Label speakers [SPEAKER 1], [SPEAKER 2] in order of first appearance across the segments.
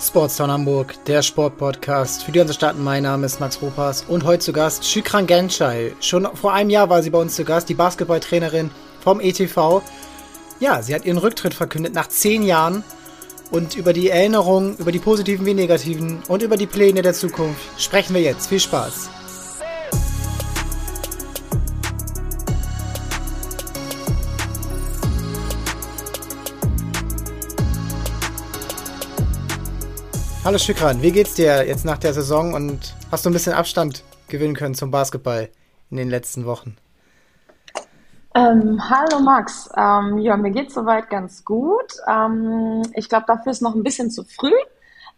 [SPEAKER 1] Sportstown Hamburg, der Sportpodcast für die unsere Stadt. Mein Name ist Max Ropas und heute zu Gast Shikran Genschai. Schon vor einem Jahr war sie bei uns zu Gast, die Basketballtrainerin vom ETV. Ja, sie hat ihren Rücktritt verkündet nach zehn Jahren und über die Erinnerungen, über die positiven wie negativen und über die Pläne der Zukunft sprechen wir jetzt. Viel Spaß! Hallo Schükran, wie geht's dir jetzt nach der Saison und hast du ein bisschen Abstand gewinnen können zum Basketball in den letzten Wochen?
[SPEAKER 2] Ähm, hallo Max, ähm, ja, mir geht's soweit ganz gut. Ähm, ich glaube, dafür ist noch ein bisschen zu früh,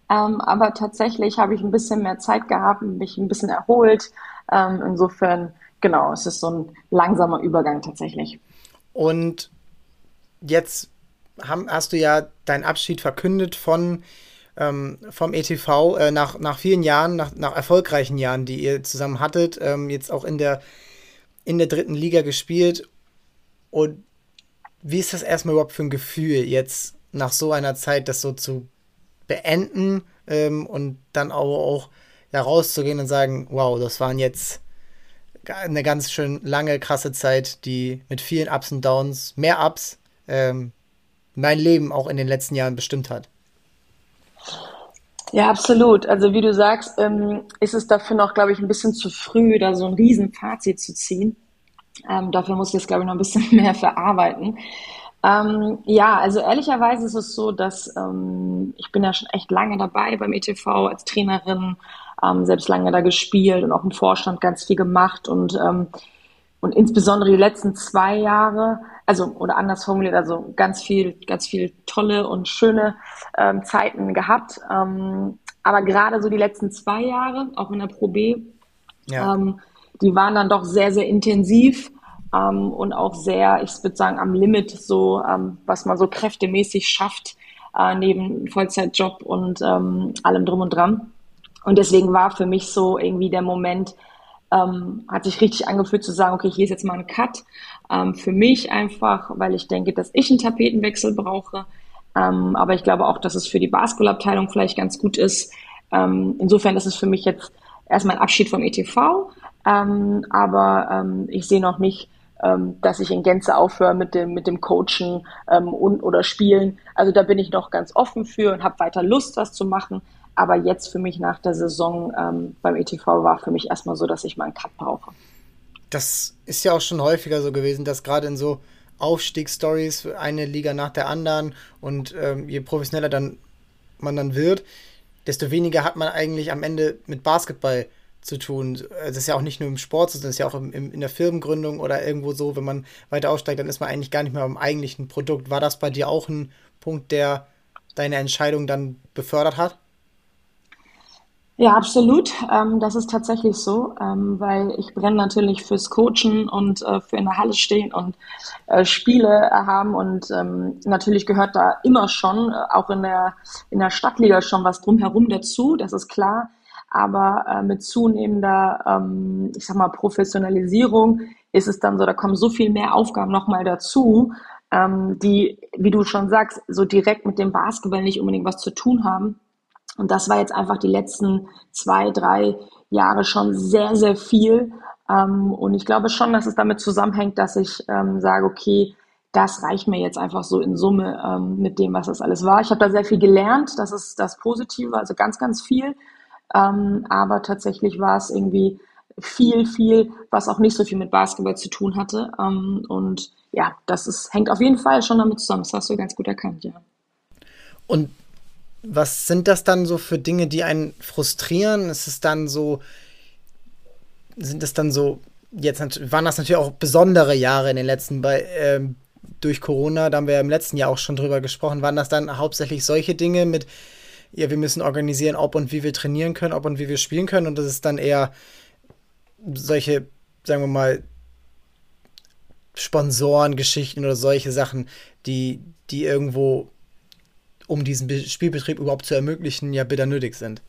[SPEAKER 2] ähm, aber tatsächlich habe ich ein bisschen mehr Zeit gehabt, mich ein bisschen erholt. Ähm, insofern, genau, es ist so ein langsamer Übergang tatsächlich.
[SPEAKER 1] Und jetzt haben, hast du ja deinen Abschied verkündet von ähm, vom ETV äh, nach, nach vielen Jahren, nach, nach erfolgreichen Jahren, die ihr zusammen hattet, ähm, jetzt auch in der, in der dritten Liga gespielt. Und wie ist das erstmal überhaupt für ein Gefühl, jetzt nach so einer Zeit das so zu beenden ähm, und dann auch, auch ja, rauszugehen und sagen, wow, das waren jetzt eine ganz schön lange, krasse Zeit, die mit vielen Ups und Downs, mehr Ups, ähm, mein Leben auch in den letzten Jahren bestimmt hat.
[SPEAKER 2] Ja, absolut. Also wie du sagst, ähm, ist es dafür noch, glaube ich, ein bisschen zu früh, da so ein Riesenfazit zu ziehen. Ähm, dafür muss ich jetzt, glaube ich, noch ein bisschen mehr verarbeiten. Ähm, ja, also ehrlicherweise ist es so, dass ähm, ich bin ja schon echt lange dabei beim ETV als Trainerin, ähm, selbst lange da gespielt und auch im Vorstand ganz viel gemacht und ähm, und insbesondere die letzten zwei Jahre, also oder anders formuliert, also ganz viel, ganz viel tolle und schöne ähm, Zeiten gehabt. Ähm, aber gerade so die letzten zwei Jahre, auch in der Pro B, ja. ähm, die waren dann doch sehr, sehr intensiv ähm, und auch sehr, ich würde sagen, am Limit, so ähm, was man so kräftemäßig schafft, äh, neben Vollzeitjob und ähm, allem drum und dran. Und deswegen war für mich so irgendwie der Moment, ähm, hat sich richtig angefühlt zu sagen, okay, hier ist jetzt mal ein Cut. Ähm, für mich einfach, weil ich denke, dass ich einen Tapetenwechsel brauche. Ähm, aber ich glaube auch, dass es für die Basketballabteilung vielleicht ganz gut ist. Ähm, insofern ist es für mich jetzt erstmal ein Abschied vom ETV. Ähm, aber ähm, ich sehe noch nicht, dass ich in Gänze aufhöre mit dem, mit dem Coachen und, oder Spielen. Also da bin ich noch ganz offen für und habe weiter Lust, was zu machen. Aber jetzt für mich nach der Saison ähm, beim ETV war für mich erstmal so, dass ich mal einen Cut brauche.
[SPEAKER 1] Das ist ja auch schon häufiger so gewesen, dass gerade in so Aufstiegsstories eine Liga nach der anderen und ähm, je professioneller dann man dann wird, desto weniger hat man eigentlich am Ende mit Basketball zu tun. Das ist ja auch nicht nur im Sport, sondern das ist ja auch im, im, in der Firmengründung oder irgendwo so, wenn man weiter aussteigt, dann ist man eigentlich gar nicht mehr beim eigentlichen Produkt. War das bei dir auch ein Punkt, der deine Entscheidung dann befördert hat?
[SPEAKER 2] Ja, absolut. Ähm, das ist tatsächlich so, ähm, weil ich brenne natürlich fürs Coachen und äh, für in der Halle stehen und äh, Spiele haben und ähm, natürlich gehört da immer schon, äh, auch in der, in der Stadtliga schon was drumherum dazu, das ist klar. Aber äh, mit zunehmender, ähm, ich sag mal, Professionalisierung ist es dann so, da kommen so viel mehr Aufgaben nochmal dazu, ähm, die, wie du schon sagst, so direkt mit dem Basketball nicht unbedingt was zu tun haben und das war jetzt einfach die letzten zwei, drei Jahre schon sehr, sehr viel. Ähm, und ich glaube schon, dass es damit zusammenhängt, dass ich ähm, sage, okay, das reicht mir jetzt einfach so in Summe ähm, mit dem, was das alles war. Ich habe da sehr viel gelernt, das ist das Positive, also ganz, ganz viel. Aber tatsächlich war es irgendwie viel, viel, was auch nicht so viel mit Basketball zu tun hatte. Und ja, das ist, hängt auf jeden Fall schon damit zusammen. Das hast du ganz gut erkannt, ja.
[SPEAKER 1] Und was sind das dann so für Dinge, die einen frustrieren? Ist es dann so, sind es dann so, jetzt waren das natürlich auch besondere Jahre in den letzten, bei, ähm, durch Corona, da haben wir ja im letzten Jahr auch schon drüber gesprochen, waren das dann hauptsächlich solche Dinge mit, ja, wir müssen organisieren, ob und wie wir trainieren können, ob und wie wir spielen können und das ist dann eher solche, sagen wir mal, Sponsorengeschichten oder solche Sachen, die, die irgendwo um diesen Spielbetrieb überhaupt zu ermöglichen, ja bitter nötig sind.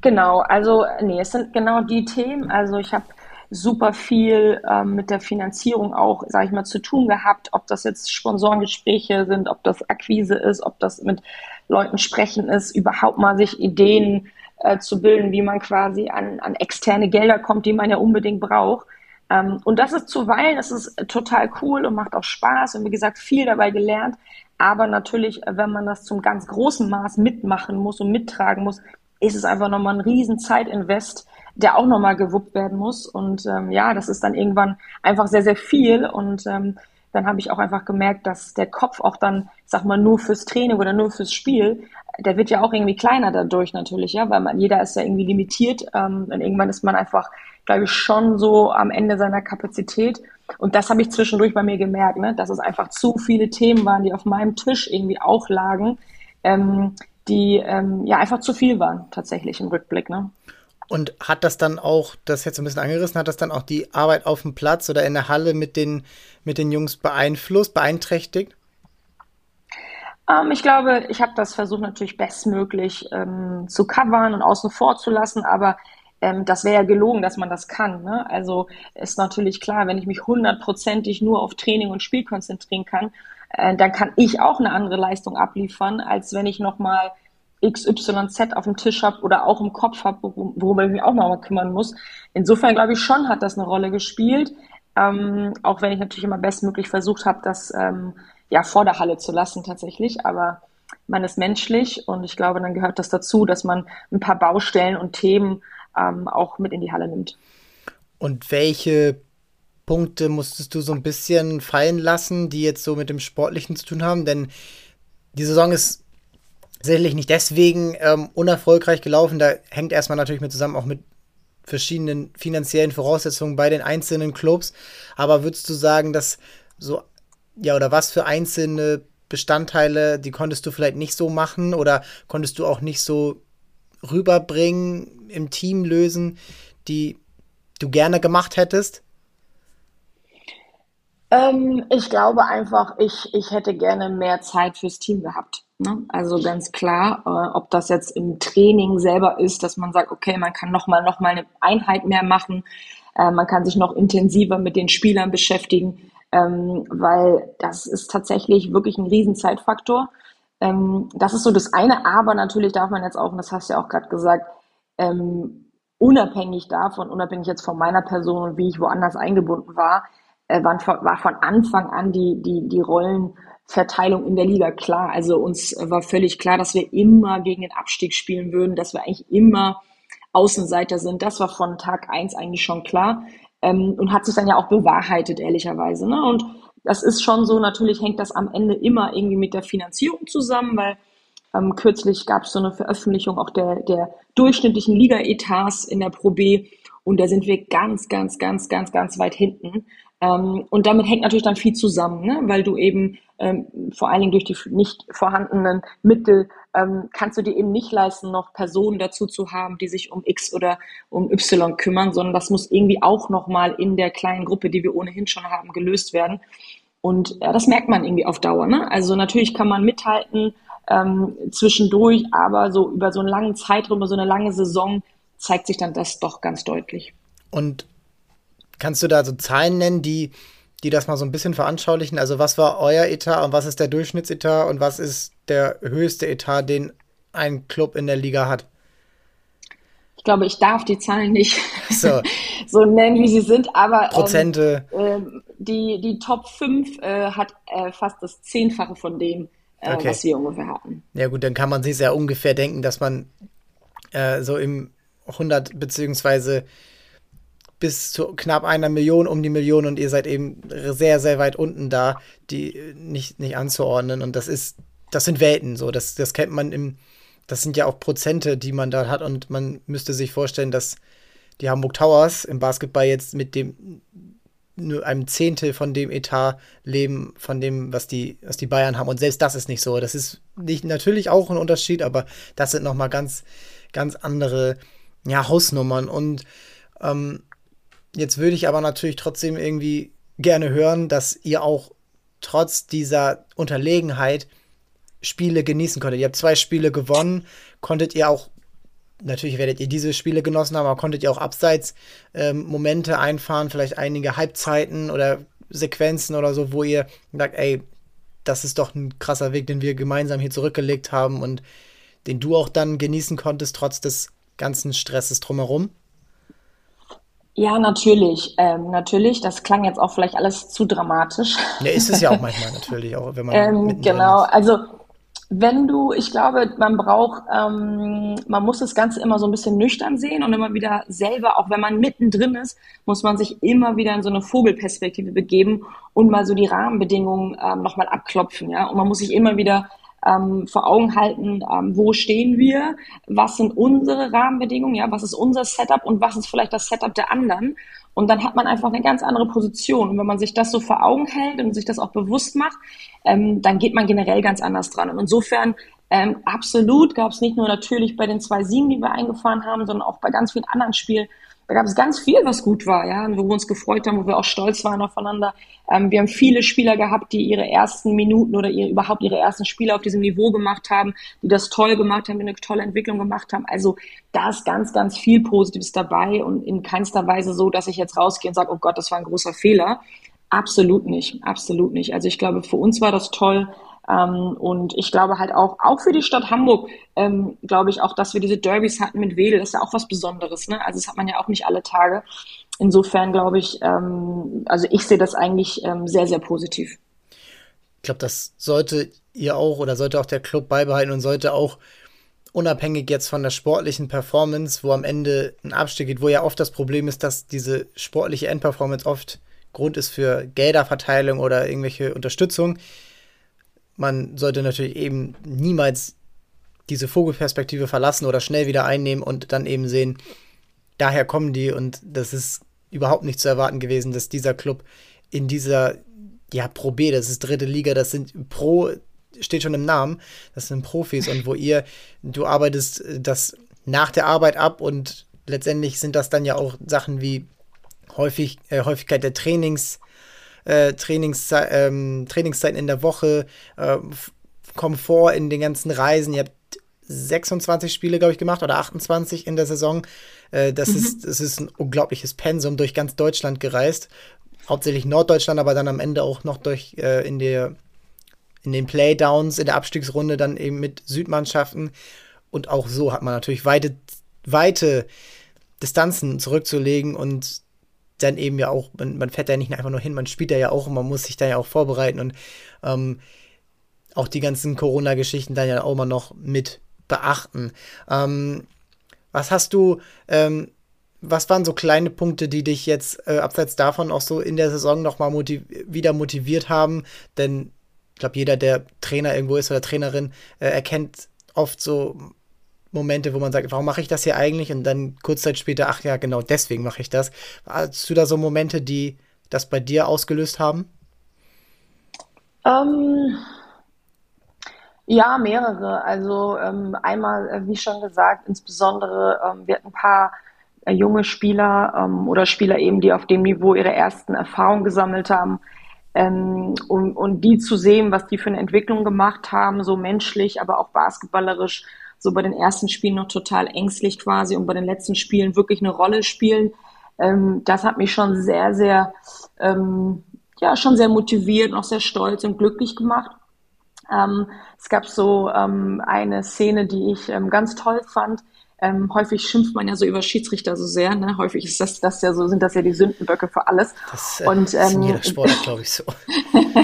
[SPEAKER 2] Genau, also nee, es sind genau die Themen. Also ich habe super viel ähm, mit der Finanzierung auch, sage ich mal, zu tun gehabt, ob das jetzt Sponsorengespräche sind, ob das Akquise ist, ob das mit Leuten sprechen ist, überhaupt mal sich Ideen äh, zu bilden, wie man quasi an, an externe Gelder kommt, die man ja unbedingt braucht. Ähm, und das ist zuweilen, das ist total cool und macht auch Spaß und wie gesagt viel dabei gelernt. Aber natürlich, wenn man das zum ganz großen Maß mitmachen muss und mittragen muss, ist es einfach nochmal ein riesen Zeitinvest, der auch nochmal gewuppt werden muss. Und ähm, ja, das ist dann irgendwann einfach sehr, sehr viel. Und ähm, dann habe ich auch einfach gemerkt, dass der Kopf auch dann, sag mal, nur fürs Training oder nur fürs Spiel, der wird ja auch irgendwie kleiner dadurch natürlich, ja, weil man, jeder ist ja irgendwie limitiert. Ähm, und irgendwann ist man einfach, glaube ich, schon so am Ende seiner Kapazität. Und das habe ich zwischendurch bei mir gemerkt, ne, dass es einfach zu viele Themen waren, die auf meinem Tisch irgendwie auch lagen, ähm, die ähm, ja einfach zu viel waren, tatsächlich im Rückblick. Ne?
[SPEAKER 1] Und hat das dann auch, das jetzt ein bisschen angerissen, hat das dann auch die Arbeit auf dem Platz oder in der Halle mit den, mit den Jungs beeinflusst, beeinträchtigt?
[SPEAKER 2] Ähm, ich glaube, ich habe das versucht natürlich bestmöglich ähm, zu covern und außen vor zu lassen, aber ähm, das wäre ja gelogen, dass man das kann. Ne? Also ist natürlich klar, wenn ich mich hundertprozentig nur auf Training und Spiel konzentrieren kann, äh, dann kann ich auch eine andere Leistung abliefern, als wenn ich nochmal XYZ auf dem Tisch habe oder auch im Kopf habe, worüber ich mich auch mal kümmern muss. Insofern glaube ich schon, hat das eine Rolle gespielt. Ähm, auch wenn ich natürlich immer bestmöglich versucht habe, das ähm, ja vor der Halle zu lassen tatsächlich. Aber man ist menschlich und ich glaube, dann gehört das dazu, dass man ein paar Baustellen und Themen ähm, auch mit in die Halle nimmt.
[SPEAKER 1] Und welche Punkte musstest du so ein bisschen fallen lassen, die jetzt so mit dem Sportlichen zu tun haben? Denn die Saison ist sicherlich nicht deswegen ähm, unerfolgreich gelaufen. Da hängt erstmal natürlich mit zusammen auch mit verschiedenen finanziellen Voraussetzungen bei den einzelnen Clubs. Aber würdest du sagen, dass so, ja, oder was für einzelne Bestandteile, die konntest du vielleicht nicht so machen oder konntest du auch nicht so rüberbringen, im Team lösen, die du gerne gemacht hättest?
[SPEAKER 2] Ähm, ich glaube einfach, ich, ich hätte gerne mehr Zeit fürs Team gehabt. Ne? Also ganz klar, äh, ob das jetzt im Training selber ist, dass man sagt, okay, man kann nochmal noch mal eine Einheit mehr machen, äh, man kann sich noch intensiver mit den Spielern beschäftigen, ähm, weil das ist tatsächlich wirklich ein Riesenzeitfaktor. Ähm, das ist so das eine, aber natürlich darf man jetzt auch, und das hast du ja auch gerade gesagt, ähm, unabhängig davon, unabhängig jetzt von meiner Person und wie ich woanders eingebunden war, äh, waren, war von Anfang an die, die, die Rollen Verteilung in der Liga klar. Also uns war völlig klar, dass wir immer gegen den Abstieg spielen würden, dass wir eigentlich immer Außenseiter sind. Das war von Tag eins eigentlich schon klar ähm, und hat sich dann ja auch bewahrheitet, ehrlicherweise. Ne? Und das ist schon so, natürlich hängt das am Ende immer irgendwie mit der Finanzierung zusammen, weil ähm, kürzlich gab es so eine Veröffentlichung auch der, der durchschnittlichen Liga-Etats in der Pro B und da sind wir ganz, ganz, ganz, ganz, ganz weit hinten. Ähm, und damit hängt natürlich dann viel zusammen, ne? weil du eben ähm, vor allen Dingen durch die nicht vorhandenen Mittel ähm, kannst du dir eben nicht leisten, noch Personen dazu zu haben, die sich um X oder um Y kümmern, sondern das muss irgendwie auch nochmal in der kleinen Gruppe, die wir ohnehin schon haben, gelöst werden. Und ja, das merkt man irgendwie auf Dauer. Ne? Also natürlich kann man mithalten ähm, zwischendurch, aber so über so einen langen Zeitraum, über so eine lange Saison zeigt sich dann das doch ganz deutlich.
[SPEAKER 1] Und Kannst du da so Zahlen nennen, die, die das mal so ein bisschen veranschaulichen? Also was war euer Etat und was ist der Durchschnittsetat und was ist der höchste Etat, den ein Club in der Liga hat?
[SPEAKER 2] Ich glaube, ich darf die Zahlen nicht so, so nennen, wie sie sind, aber
[SPEAKER 1] ähm, Prozente.
[SPEAKER 2] Ähm, die, die Top 5 äh, hat äh, fast das Zehnfache von dem, äh, okay. was wir ungefähr hatten.
[SPEAKER 1] Ja gut, dann kann man sich ja ungefähr denken, dass man äh, so im 100 beziehungsweise bis zu knapp einer Million um die Million und ihr seid eben sehr, sehr weit unten da, die nicht, nicht anzuordnen. Und das ist, das sind Welten so. Das, das kennt man im, das sind ja auch Prozente, die man da hat und man müsste sich vorstellen, dass die Hamburg Towers im Basketball jetzt mit dem nur einem Zehntel von dem Etat leben, von dem, was die, was die Bayern haben. Und selbst das ist nicht so. Das ist nicht, natürlich auch ein Unterschied, aber das sind nochmal ganz, ganz andere ja, Hausnummern. Und ähm, Jetzt würde ich aber natürlich trotzdem irgendwie gerne hören, dass ihr auch trotz dieser Unterlegenheit Spiele genießen konntet. Ihr habt zwei Spiele gewonnen, konntet ihr auch, natürlich werdet ihr diese Spiele genossen haben, aber konntet ihr auch abseits ähm, Momente einfahren, vielleicht einige Halbzeiten oder Sequenzen oder so, wo ihr sagt, ey, das ist doch ein krasser Weg, den wir gemeinsam hier zurückgelegt haben und den du auch dann genießen konntest, trotz des ganzen Stresses drumherum?
[SPEAKER 2] Ja, natürlich. Ähm, natürlich. Das klang jetzt auch vielleicht alles zu dramatisch.
[SPEAKER 1] Ja, ist es ja auch manchmal natürlich, auch wenn man.
[SPEAKER 2] Ähm, genau. Ist. Also wenn du, ich glaube, man braucht, ähm, man muss das Ganze immer so ein bisschen nüchtern sehen und immer wieder selber, auch wenn man mittendrin ist, muss man sich immer wieder in so eine Vogelperspektive begeben und mal so die Rahmenbedingungen ähm, nochmal abklopfen, ja. Und man muss sich immer wieder ähm, vor Augen halten, ähm, wo stehen wir, was sind unsere Rahmenbedingungen, ja, was ist unser Setup und was ist vielleicht das Setup der anderen. Und dann hat man einfach eine ganz andere Position. Und wenn man sich das so vor Augen hält und sich das auch bewusst macht, ähm, dann geht man generell ganz anders dran. Und insofern ähm, absolut gab es nicht nur natürlich bei den zwei Siegen, die wir eingefahren haben, sondern auch bei ganz vielen anderen Spielen da gab es ganz viel, was gut war, ja, wo wir uns gefreut haben, wo wir auch stolz waren aufeinander. Ähm, wir haben viele Spieler gehabt, die ihre ersten Minuten oder ihr, überhaupt ihre ersten Spiele auf diesem Niveau gemacht haben, die das toll gemacht haben, die eine tolle Entwicklung gemacht haben. Also da ist ganz, ganz viel Positives dabei und in keinster Weise so, dass ich jetzt rausgehe und sage, oh Gott, das war ein großer Fehler. Absolut nicht, absolut nicht. Also ich glaube, für uns war das toll. Ähm, und ich glaube halt auch, auch für die Stadt Hamburg, ähm, glaube ich auch, dass wir diese Derbys hatten mit Wedel, das ist ja auch was Besonderes. Ne? Also das hat man ja auch nicht alle Tage. Insofern glaube ich, ähm, also ich sehe das eigentlich ähm, sehr, sehr positiv.
[SPEAKER 1] Ich glaube, das sollte ihr auch oder sollte auch der Club beibehalten und sollte auch unabhängig jetzt von der sportlichen Performance, wo am Ende ein Abstieg geht, wo ja oft das Problem ist, dass diese sportliche Endperformance oft Grund ist für Gelderverteilung oder irgendwelche Unterstützung man sollte natürlich eben niemals diese Vogelperspektive verlassen oder schnell wieder einnehmen und dann eben sehen, daher kommen die und das ist überhaupt nicht zu erwarten gewesen, dass dieser Club in dieser, ja, Pro B, das ist dritte Liga, das sind Pro, steht schon im Namen, das sind Profis und wo ihr, du arbeitest das nach der Arbeit ab und letztendlich sind das dann ja auch Sachen wie häufig, äh, Häufigkeit der Trainings, äh, Trainingsze ähm, Trainingszeiten in der Woche, äh, Komfort in den ganzen Reisen. Ihr habt 26 Spiele, glaube ich, gemacht oder 28 in der Saison. Äh, das, mhm. ist, das ist ein unglaubliches Pensum durch ganz Deutschland gereist. Hauptsächlich Norddeutschland, aber dann am Ende auch noch durch äh, in der in den Playdowns, in der Abstiegsrunde dann eben mit Südmannschaften. Und auch so hat man natürlich weite, weite Distanzen zurückzulegen und dann eben ja auch, man, man fährt da nicht einfach nur hin, man spielt da ja auch und man muss sich da ja auch vorbereiten und ähm, auch die ganzen Corona-Geschichten dann ja auch immer noch mit beachten. Ähm, was hast du, ähm, was waren so kleine Punkte, die dich jetzt äh, abseits davon auch so in der Saison nochmal motiv wieder motiviert haben? Denn ich glaube, jeder, der Trainer irgendwo ist oder Trainerin, äh, erkennt oft so Momente, wo man sagt, warum mache ich das hier eigentlich? Und dann kurz Zeit später, ach ja, genau deswegen mache ich das. Hast du da so Momente, die das bei dir ausgelöst haben?
[SPEAKER 2] Ähm, ja, mehrere. Also ähm, einmal, äh, wie schon gesagt, insbesondere ähm, wir hatten ein paar äh, junge Spieler ähm, oder Spieler eben, die auf dem Niveau ihre ersten Erfahrungen gesammelt haben. Ähm, und, und die zu sehen, was die für eine Entwicklung gemacht haben, so menschlich, aber auch basketballerisch, so bei den ersten Spielen noch total ängstlich quasi und bei den letzten Spielen wirklich eine Rolle spielen. Ähm, das hat mich schon sehr, sehr, ähm, ja, schon sehr motiviert und auch sehr stolz und glücklich gemacht. Ähm, es gab so ähm, eine Szene, die ich ähm, ganz toll fand. Ähm, häufig schimpft man ja so über Schiedsrichter so sehr. Ne? Häufig ist das, das ja so, sind das ja die Sündenböcke für alles.
[SPEAKER 1] Das, äh, und, ähm, ist in jeder Sport, glaube ich, so.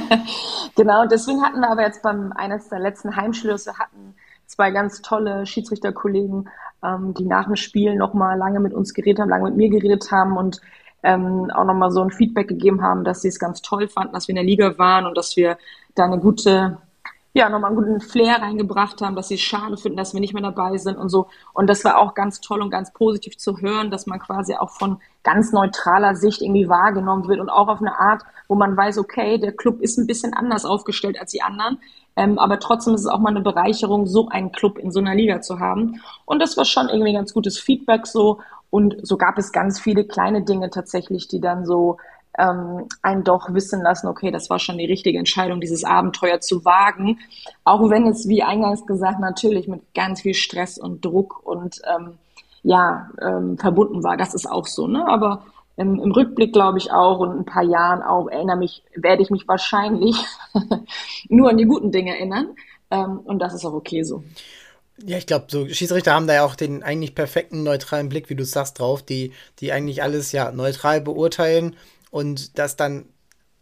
[SPEAKER 2] genau, deswegen hatten wir aber jetzt beim eines der letzten Heimschlüsse hatten zwei ganz tolle Schiedsrichterkollegen, ähm, die nach dem Spiel nochmal lange mit uns geredet haben, lange mit mir geredet haben und ähm, auch nochmal so ein Feedback gegeben haben, dass sie es ganz toll fanden, dass wir in der Liga waren und dass wir da eine gute, ja, nochmal einen guten Flair reingebracht haben, dass sie es schade finden, dass wir nicht mehr dabei sind und so. Und das war auch ganz toll und ganz positiv zu hören, dass man quasi auch von ganz neutraler Sicht irgendwie wahrgenommen wird und auch auf eine Art, wo man weiß, okay, der Club ist ein bisschen anders aufgestellt als die anderen. Ähm, aber trotzdem ist es auch mal eine Bereicherung, so einen Club in so einer Liga zu haben. Und das war schon irgendwie ganz gutes Feedback so. Und so gab es ganz viele kleine Dinge tatsächlich, die dann so ähm, einen doch wissen lassen, okay, das war schon die richtige Entscheidung, dieses Abenteuer zu wagen. Auch wenn es, wie eingangs gesagt, natürlich mit ganz viel Stress und Druck und ähm, ja, ähm, verbunden war. Das ist auch so, ne? Aber im, im Rückblick glaube ich auch und ein paar Jahren auch erinnere mich, werde ich mich wahrscheinlich nur an die guten Dinge erinnern. Ähm, und das ist auch okay so.
[SPEAKER 1] Ja, ich glaube, so Schiedsrichter haben da ja auch den eigentlich perfekten neutralen Blick, wie du sagst, drauf, die, die eigentlich alles ja neutral beurteilen und das dann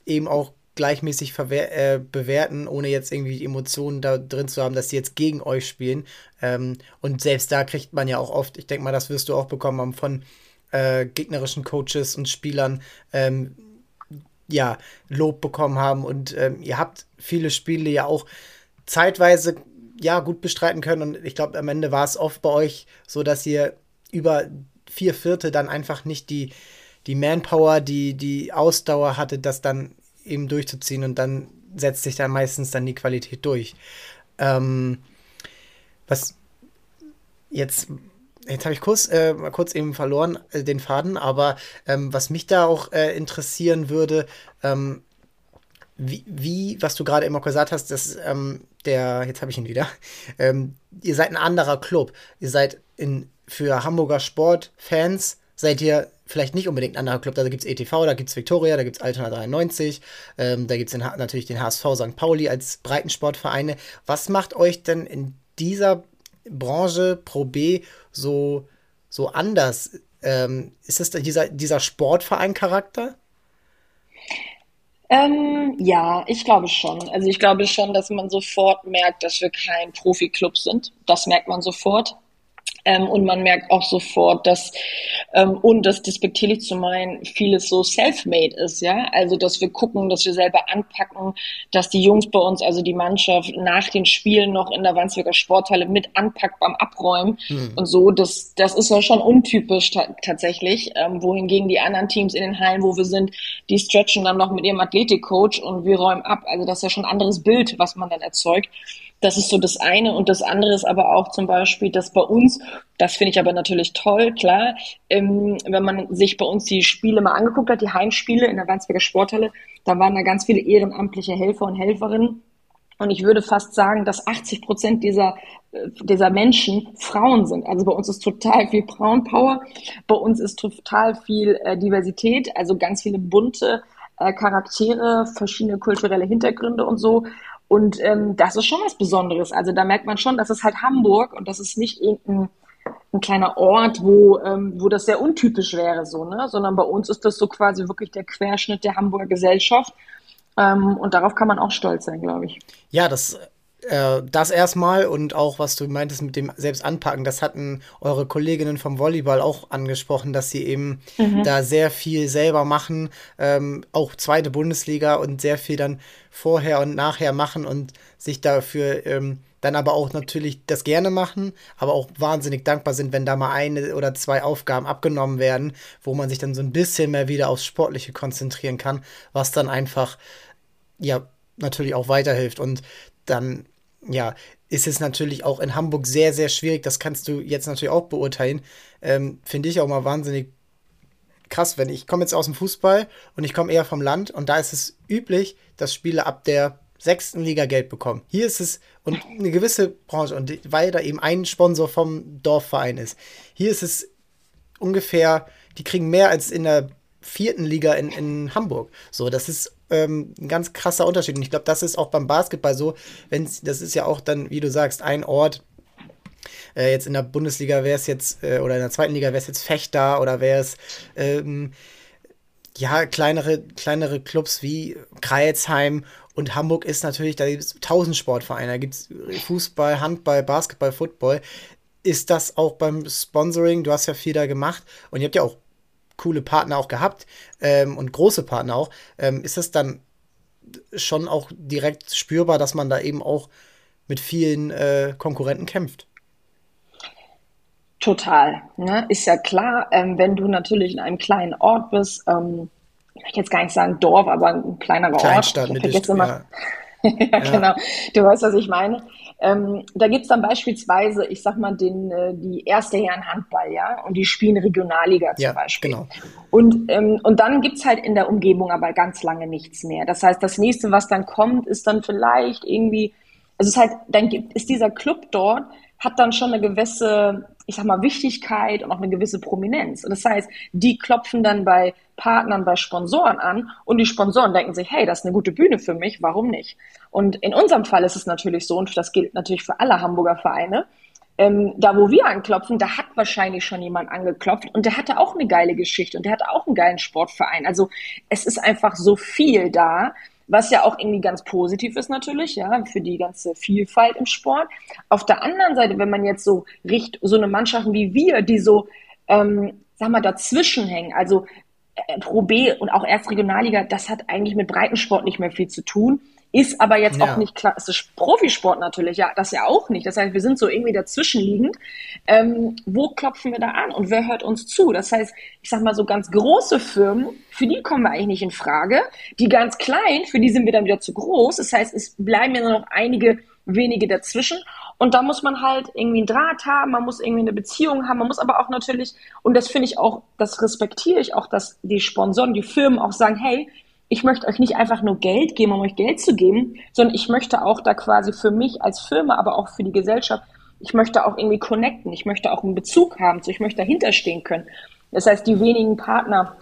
[SPEAKER 1] eben auch gleichmäßig äh, bewerten, ohne jetzt irgendwie Emotionen da drin zu haben, dass sie jetzt gegen euch spielen. Ähm, und selbst da kriegt man ja auch oft, ich denke mal, das wirst du auch bekommen haben, von äh, gegnerischen Coaches und Spielern, ähm, ja, Lob bekommen haben. Und ähm, ihr habt viele Spiele ja auch zeitweise ja gut bestreiten können. Und ich glaube, am Ende war es oft bei euch so, dass ihr über vier Vierte dann einfach nicht die, die Manpower, die, die Ausdauer hatte, das dann eben durchzuziehen und dann setzt sich da meistens dann die Qualität durch. Ähm, was jetzt, jetzt habe ich kurz, äh, kurz eben verloren äh, den Faden, aber ähm, was mich da auch äh, interessieren würde, ähm, wie, wie, was du gerade immer gesagt hast, dass ähm, der, jetzt habe ich ihn wieder, ähm, ihr seid ein anderer Club. Ihr seid in, für Hamburger Sportfans, seid ihr vielleicht nicht unbedingt ein anderer Club. Da gibt es ETV, da gibt es Victoria, da gibt es Altona 93, ähm, da gibt es natürlich den HSV St. Pauli als Breitensportvereine. Was macht euch denn in dieser Branche Pro B so, so anders? Ähm, ist es dieser, dieser Sportverein-Charakter?
[SPEAKER 2] Ähm, ja, ich glaube schon. Also ich glaube schon, dass man sofort merkt, dass wir kein Profi-Club sind. Das merkt man sofort. Ähm, und man merkt auch sofort, dass, ähm, und das despektierlich zu meinen, vieles so self-made ist, ja. Also, dass wir gucken, dass wir selber anpacken, dass die Jungs bei uns, also die Mannschaft, nach den Spielen noch in der Wandsbeker Sporthalle mit anpackt beim Abräumen mhm. und so. Das, das ist ja schon untypisch tatsächlich. Ähm, wohingegen die anderen Teams in den Hallen, wo wir sind, die stretchen dann noch mit ihrem Athletikcoach und wir räumen ab. Also, das ist ja schon ein anderes Bild, was man dann erzeugt. Das ist so das eine. Und das andere ist aber auch zum Beispiel, dass bei uns, das finde ich aber natürlich toll, klar, ähm, wenn man sich bei uns die Spiele mal angeguckt hat, die Heimspiele in der Wandsbeker Sporthalle, da waren da ganz viele ehrenamtliche Helfer und Helferinnen. Und ich würde fast sagen, dass 80 Prozent dieser, äh, dieser Menschen Frauen sind. Also bei uns ist total viel Frauenpower. Bei uns ist total viel äh, Diversität, also ganz viele bunte äh, Charaktere, verschiedene kulturelle Hintergründe und so. Und ähm, das ist schon was Besonderes. Also da merkt man schon, das ist halt Hamburg und das ist nicht irgendein ein kleiner Ort, wo, ähm, wo das sehr untypisch wäre, so, ne? Sondern bei uns ist das so quasi wirklich der Querschnitt der Hamburger Gesellschaft. Ähm, und darauf kann man auch stolz sein, glaube ich.
[SPEAKER 1] Ja, das äh, das erstmal und auch, was du meintest mit dem selbst anpacken, das hatten eure Kolleginnen vom Volleyball auch angesprochen, dass sie eben mhm. da sehr viel selber machen, ähm, auch zweite Bundesliga und sehr viel dann vorher und nachher machen und sich dafür ähm, dann aber auch natürlich das gerne machen, aber auch wahnsinnig dankbar sind, wenn da mal eine oder zwei Aufgaben abgenommen werden, wo man sich dann so ein bisschen mehr wieder aufs Sportliche konzentrieren kann, was dann einfach, ja, natürlich auch weiterhilft. Und dann ja, ist es natürlich auch in Hamburg sehr, sehr schwierig. Das kannst du jetzt natürlich auch beurteilen. Ähm, Finde ich auch mal wahnsinnig krass, wenn ich komme jetzt aus dem Fußball und ich komme eher vom Land und da ist es üblich, dass Spieler ab der sechsten Liga Geld bekommen. Hier ist es und eine gewisse Branche und weil da eben ein Sponsor vom Dorfverein ist. Hier ist es ungefähr, die kriegen mehr als in der vierten Liga in, in Hamburg. So, das ist ähm, ein ganz krasser Unterschied. Und ich glaube, das ist auch beim Basketball so, wenn das ist ja auch dann, wie du sagst, ein Ort. Äh, jetzt in der Bundesliga wäre es jetzt, äh, oder in der zweiten Liga wäre es jetzt Fechter oder wäre es ähm, ja, kleinere, kleinere Clubs wie Kreilsheim und Hamburg ist natürlich, da gibt es tausend Sportvereine, da gibt es Fußball, Handball, Basketball, Football. Ist das auch beim Sponsoring? Du hast ja viel da gemacht und ihr habt ja auch coole Partner auch gehabt ähm, und große Partner auch, ähm, ist es dann schon auch direkt spürbar, dass man da eben auch mit vielen äh, Konkurrenten kämpft.
[SPEAKER 2] Total. Ne? Ist ja klar, ähm, wenn du natürlich in einem kleinen Ort bist, ähm, ich möchte jetzt gar nicht sagen Dorf, aber ein kleinerer
[SPEAKER 1] Kleinstadt,
[SPEAKER 2] Ort.
[SPEAKER 1] Ich vergesse immer.
[SPEAKER 2] Ja. ja, genau. Du weißt, was ich meine. Ähm, da gibt's dann beispielsweise, ich sag mal, den, äh, die erste Herren Handball, ja, und die spielen Regionalliga zum
[SPEAKER 1] ja,
[SPEAKER 2] Beispiel.
[SPEAKER 1] Genau.
[SPEAKER 2] Und, ähm, und dann gibt's halt in der Umgebung aber ganz lange nichts mehr. Das heißt, das nächste, was dann kommt, ist dann vielleicht irgendwie, also es ist halt, dann gibt, ist dieser Club dort hat dann schon eine gewisse, ich sag mal, Wichtigkeit und auch eine gewisse Prominenz. Und das heißt, die klopfen dann bei Partnern, bei Sponsoren an und die Sponsoren denken sich, hey, das ist eine gute Bühne für mich, warum nicht? Und in unserem Fall ist es natürlich so, und das gilt natürlich für alle Hamburger Vereine, ähm, da wo wir anklopfen, da hat wahrscheinlich schon jemand angeklopft und der hatte auch eine geile Geschichte und der hatte auch einen geilen Sportverein. Also es ist einfach so viel da, was ja auch irgendwie ganz positiv ist natürlich, ja, für die ganze Vielfalt im Sport. Auf der anderen Seite, wenn man jetzt so richt, so eine Mannschaften wie wir, die so, ähm, sag mal, dazwischen hängen, also äh, Pro B und auch erst Regionalliga, das hat eigentlich mit Breitensport nicht mehr viel zu tun. Ist aber jetzt ja. auch nicht klassisch Profisport natürlich, ja, das ja auch nicht. Das heißt, wir sind so irgendwie dazwischenliegend. Ähm, wo klopfen wir da an und wer hört uns zu? Das heißt, ich sag mal so ganz große Firmen, für die kommen wir eigentlich nicht in Frage. Die ganz kleinen, für die sind wir dann wieder zu groß. Das heißt, es bleiben ja nur noch einige wenige dazwischen. Und da muss man halt irgendwie einen Draht haben, man muss irgendwie eine Beziehung haben, man muss aber auch natürlich, und das finde ich auch, das respektiere ich auch, dass die Sponsoren, die Firmen auch sagen, hey, ich möchte euch nicht einfach nur Geld geben, um euch Geld zu geben, sondern ich möchte auch da quasi für mich als Firma, aber auch für die Gesellschaft, ich möchte auch irgendwie connecten, ich möchte auch einen Bezug haben, ich möchte dahinter stehen können. Das heißt, die wenigen Partner,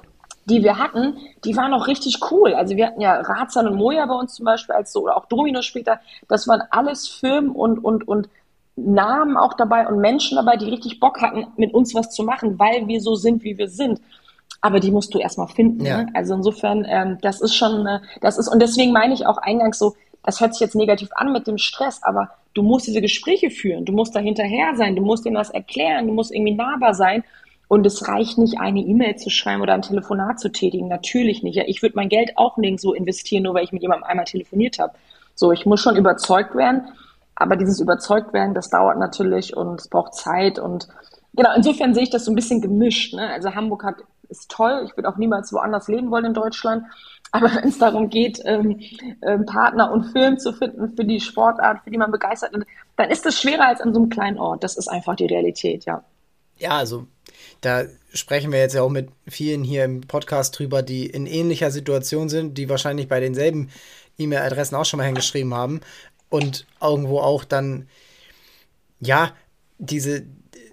[SPEAKER 2] die wir hatten, die waren auch richtig cool. Also wir hatten ja Razan und Moja bei uns zum Beispiel als so, oder auch Domino später. Das waren alles Firmen und, und, und Namen auch dabei und Menschen dabei, die richtig Bock hatten, mit uns was zu machen, weil wir so sind, wie wir sind aber die musst du erstmal finden. Ja. Ne? Also insofern, ähm, das ist schon, äh, das ist, und deswegen meine ich auch eingangs so, das hört sich jetzt negativ an mit dem Stress, aber du musst diese Gespräche führen, du musst da hinterher sein, du musst denen das erklären, du musst irgendwie nahbar sein. Und es reicht nicht, eine E-Mail zu schreiben oder ein Telefonat zu tätigen. Natürlich nicht. Ja, ich würde mein Geld auch nirgendwo investieren, nur weil ich mit jemandem einmal telefoniert habe. So, ich muss schon überzeugt werden. Aber dieses überzeugt werden, das dauert natürlich und es braucht Zeit und genau, insofern sehe ich das so ein bisschen gemischt. Ne? Also Hamburg hat ist toll. Ich würde auch niemals woanders leben wollen in Deutschland. Aber wenn es darum geht, ähm, ähm, Partner und Film zu finden für die Sportart, für die man begeistert ist, dann ist es schwerer als an so einem kleinen Ort. Das ist einfach die Realität, ja.
[SPEAKER 1] Ja, also da sprechen wir jetzt ja auch mit vielen hier im Podcast drüber, die in ähnlicher Situation sind, die wahrscheinlich bei denselben E-Mail-Adressen auch schon mal hingeschrieben haben und irgendwo auch dann, ja, diese,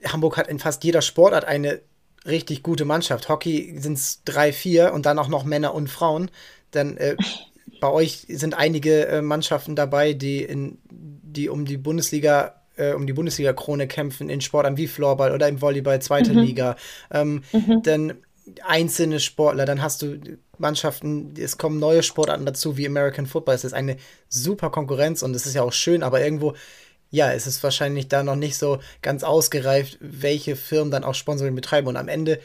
[SPEAKER 1] Hamburg hat in fast jeder Sportart eine richtig gute Mannschaft. Hockey sind es drei, vier und dann auch noch Männer und Frauen. Dann äh, bei euch sind einige äh, Mannschaften dabei, die in die um die Bundesliga äh, um die Bundesliga-Krone kämpfen in Sportarten wie Floorball oder im Volleyball zweite mhm. Liga. Ähm, mhm. Dann einzelne Sportler, dann hast du Mannschaften, es kommen neue Sportarten dazu wie American Football. Es ist eine super Konkurrenz und es ist ja auch schön, aber irgendwo ja, es ist wahrscheinlich da noch nicht so ganz ausgereift, welche Firmen dann auch Sponsoring betreiben. Und am Ende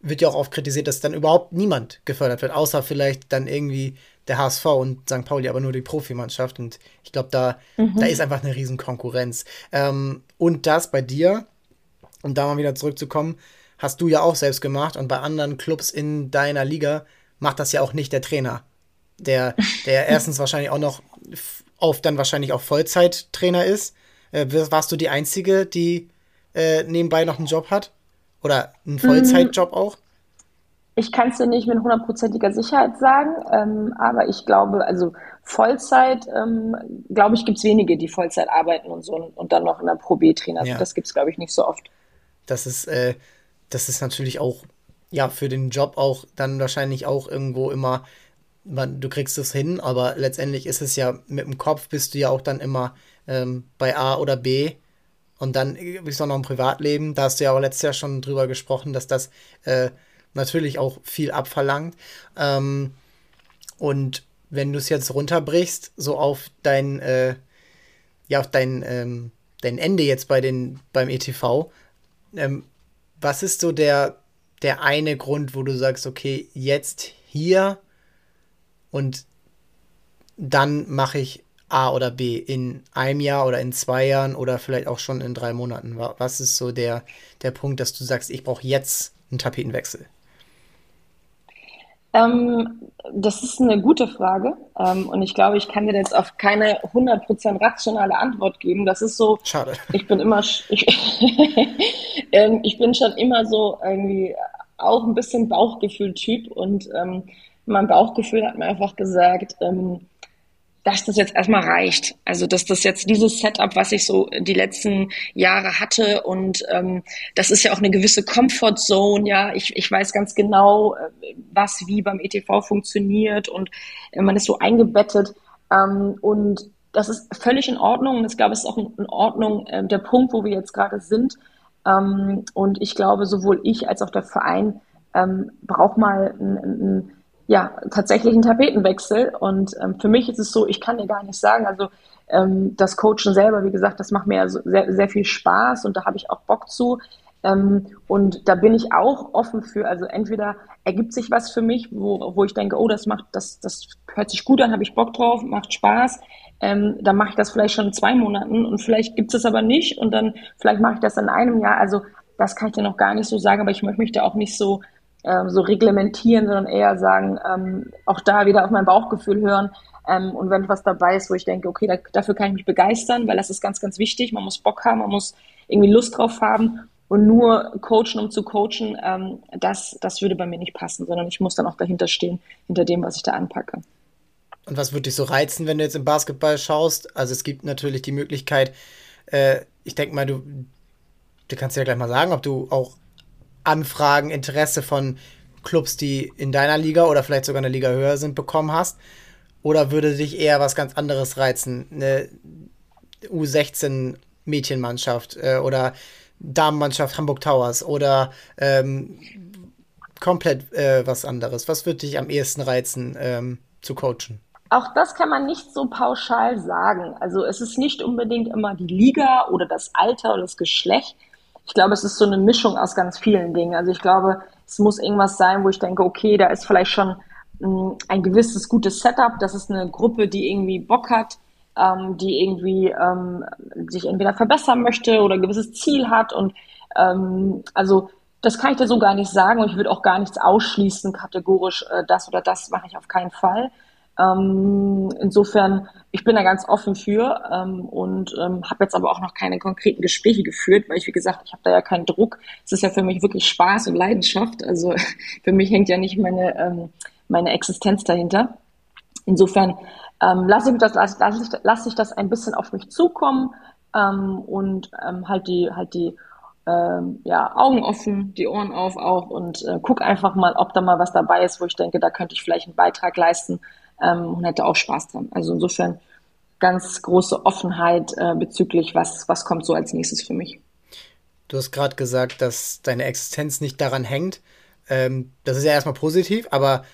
[SPEAKER 1] wird ja auch oft kritisiert, dass dann überhaupt niemand gefördert wird, außer vielleicht dann irgendwie der HSV und St. Pauli, aber nur die Profimannschaft. Und ich glaube, da, mhm. da ist einfach eine riesen Konkurrenz. Ähm, und das bei dir, um da mal wieder zurückzukommen, hast du ja auch selbst gemacht und bei anderen Clubs in deiner Liga macht das ja auch nicht der Trainer. Der, der erstens wahrscheinlich auch noch auf dann wahrscheinlich auch Vollzeittrainer ist. Äh, warst du die Einzige, die äh, nebenbei noch einen Job hat? Oder einen Vollzeitjob auch?
[SPEAKER 2] Ich kann es dir nicht mit hundertprozentiger Sicherheit sagen, ähm, aber ich glaube, also Vollzeit, ähm, glaube ich, gibt es wenige, die Vollzeit arbeiten und so und dann noch in der Pro B-Trainer. Ja. Das gibt es, glaube ich, nicht so oft.
[SPEAKER 1] Das ist, äh, das ist natürlich auch, ja, für den Job auch dann wahrscheinlich auch irgendwo immer man, du kriegst es hin, aber letztendlich ist es ja, mit dem Kopf bist du ja auch dann immer ähm, bei A oder B. Und dann bist du auch noch im Privatleben. Da hast du ja auch letztes Jahr schon drüber gesprochen, dass das äh, natürlich auch viel abverlangt. Ähm, und wenn du es jetzt runterbrichst, so auf dein, äh, ja, auf dein, ähm, dein Ende jetzt bei den, beim ETV, ähm, was ist so der, der eine Grund, wo du sagst, okay, jetzt hier und dann mache ich A oder B in einem Jahr oder in zwei Jahren oder vielleicht auch schon in drei Monaten? Was ist so der, der Punkt, dass du sagst, ich brauche jetzt einen Tapetenwechsel?
[SPEAKER 2] Ähm, das ist eine gute Frage ähm, und ich glaube, ich kann dir jetzt auf keine 100% rationale Antwort geben. Das ist so,
[SPEAKER 1] Schade.
[SPEAKER 2] ich bin immer, ich, ähm, ich bin schon immer so irgendwie auch ein bisschen Bauchgefühl-Typ und ähm, mein Bauchgefühl hat mir einfach gesagt, ähm, dass das jetzt erstmal reicht. Also dass das jetzt dieses Setup, was ich so die letzten Jahre hatte und ähm, das ist ja auch eine gewisse Comfort Zone, ja. Ich, ich weiß ganz genau, äh, was wie beim ETV funktioniert und äh, man ist so eingebettet ähm, und das ist völlig in Ordnung. Und ich glaube, es ist auch in Ordnung äh, der Punkt, wo wir jetzt gerade sind. Ähm, und ich glaube, sowohl ich als auch der Verein ähm, braucht mal ein, ein ja, tatsächlich einen Tapetenwechsel. Und ähm, für mich ist es so, ich kann dir gar nicht sagen, also ähm, das Coachen selber, wie gesagt, das macht mir ja so sehr, sehr viel Spaß und da habe ich auch Bock zu. Ähm, und da bin ich auch offen für, also entweder ergibt sich was für mich, wo, wo ich denke, oh, das macht, das, das hört sich gut an, habe ich Bock drauf, macht Spaß. Ähm, dann mache ich das vielleicht schon in zwei Monaten und vielleicht gibt es aber nicht und dann vielleicht mache ich das in einem Jahr. Also das kann ich dir noch gar nicht so sagen, aber ich möchte mich da auch nicht so ähm, so reglementieren, sondern eher sagen, ähm, auch da wieder auf mein Bauchgefühl hören. Ähm, und wenn was dabei ist, wo ich denke, okay, da, dafür kann ich mich begeistern, weil das ist ganz, ganz wichtig. Man muss Bock haben, man muss irgendwie Lust drauf haben. Und nur coachen, um zu coachen, ähm, das, das würde bei mir nicht passen, sondern ich muss dann auch dahinter stehen, hinter dem, was ich da anpacke.
[SPEAKER 1] Und was würde dich so reizen, wenn du jetzt im Basketball schaust? Also es gibt natürlich die Möglichkeit, äh, ich denke mal, du, du kannst ja gleich mal sagen, ob du auch Anfragen, Interesse von Clubs, die in deiner Liga oder vielleicht sogar eine Liga höher sind, bekommen hast? Oder würde dich eher was ganz anderes reizen? Eine U16 Mädchenmannschaft äh, oder Damenmannschaft Hamburg Towers oder ähm, komplett äh, was anderes? Was würde dich am ehesten reizen ähm, zu coachen?
[SPEAKER 2] Auch das kann man nicht so pauschal sagen. Also es ist nicht unbedingt immer die Liga oder das Alter oder das Geschlecht, ich glaube, es ist so eine Mischung aus ganz vielen Dingen. Also ich glaube, es muss irgendwas sein, wo ich denke, okay, da ist vielleicht schon mm, ein gewisses gutes Setup. Das ist eine Gruppe, die irgendwie Bock hat, ähm, die irgendwie ähm, sich entweder verbessern möchte oder ein gewisses Ziel hat. Und ähm, also das kann ich dir so gar nicht sagen und ich würde auch gar nichts ausschließen, kategorisch, äh, das oder das mache ich auf keinen Fall. Ähm, insofern, ich bin da ganz offen für ähm, und ähm, habe jetzt aber auch noch keine konkreten Gespräche geführt, weil ich, wie gesagt, ich habe da ja keinen Druck. Es ist ja für mich wirklich Spaß und Leidenschaft. Also für mich hängt ja nicht meine, ähm, meine Existenz dahinter. Insofern ähm, lasse ich, das, lass, lass, ich, lass ich das ein bisschen auf mich zukommen ähm, und ähm, halt die, halt die ähm, ja, Augen offen, die Ohren auf auch und äh, guck einfach mal, ob da mal was dabei ist, wo ich denke, da könnte ich vielleicht einen Beitrag leisten ähm, und hätte auch Spaß dran. Also insofern ganz große Offenheit äh, bezüglich, was, was kommt so als nächstes für mich.
[SPEAKER 1] Du hast gerade gesagt, dass deine Existenz nicht daran hängt. Ähm, das ist ja erstmal positiv, aber